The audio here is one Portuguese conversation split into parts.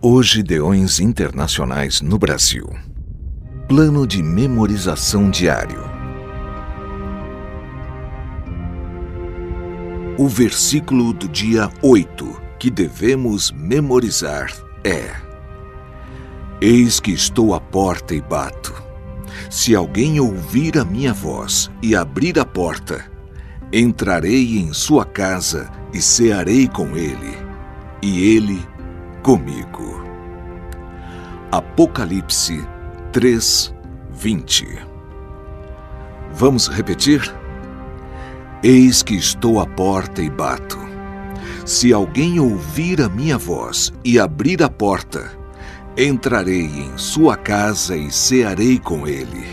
Hoje Deões Internacionais no Brasil. Plano de memorização diário. O versículo do dia 8 que devemos memorizar é: Eis que estou à porta e bato. Se alguém ouvir a minha voz e abrir a porta, entrarei em sua casa e cearei com ele, e ele comigo. Apocalipse 3, 20. Vamos repetir? Eis que estou à porta e bato. Se alguém ouvir a minha voz e abrir a porta, entrarei em sua casa e cearei com ele,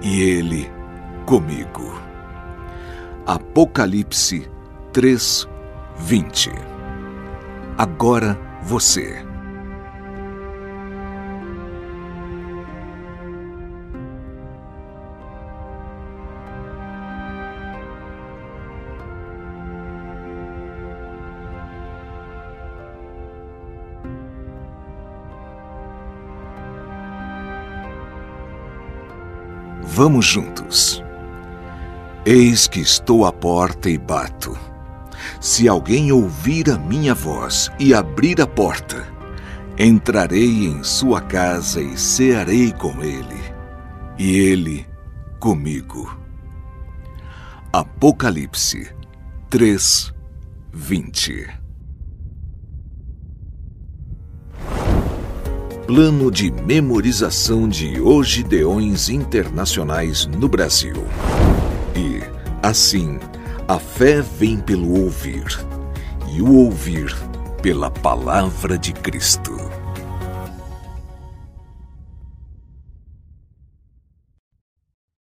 e ele comigo. Apocalipse 3, 20. Agora você. Vamos juntos. Eis que estou à porta e bato. Se alguém ouvir a minha voz e abrir a porta, entrarei em sua casa e cearei com ele, e ele comigo. Apocalipse 3, 20 Plano de memorização de Ogideões Internacionais no Brasil. E, assim, a fé vem pelo ouvir, e o ouvir pela palavra de Cristo.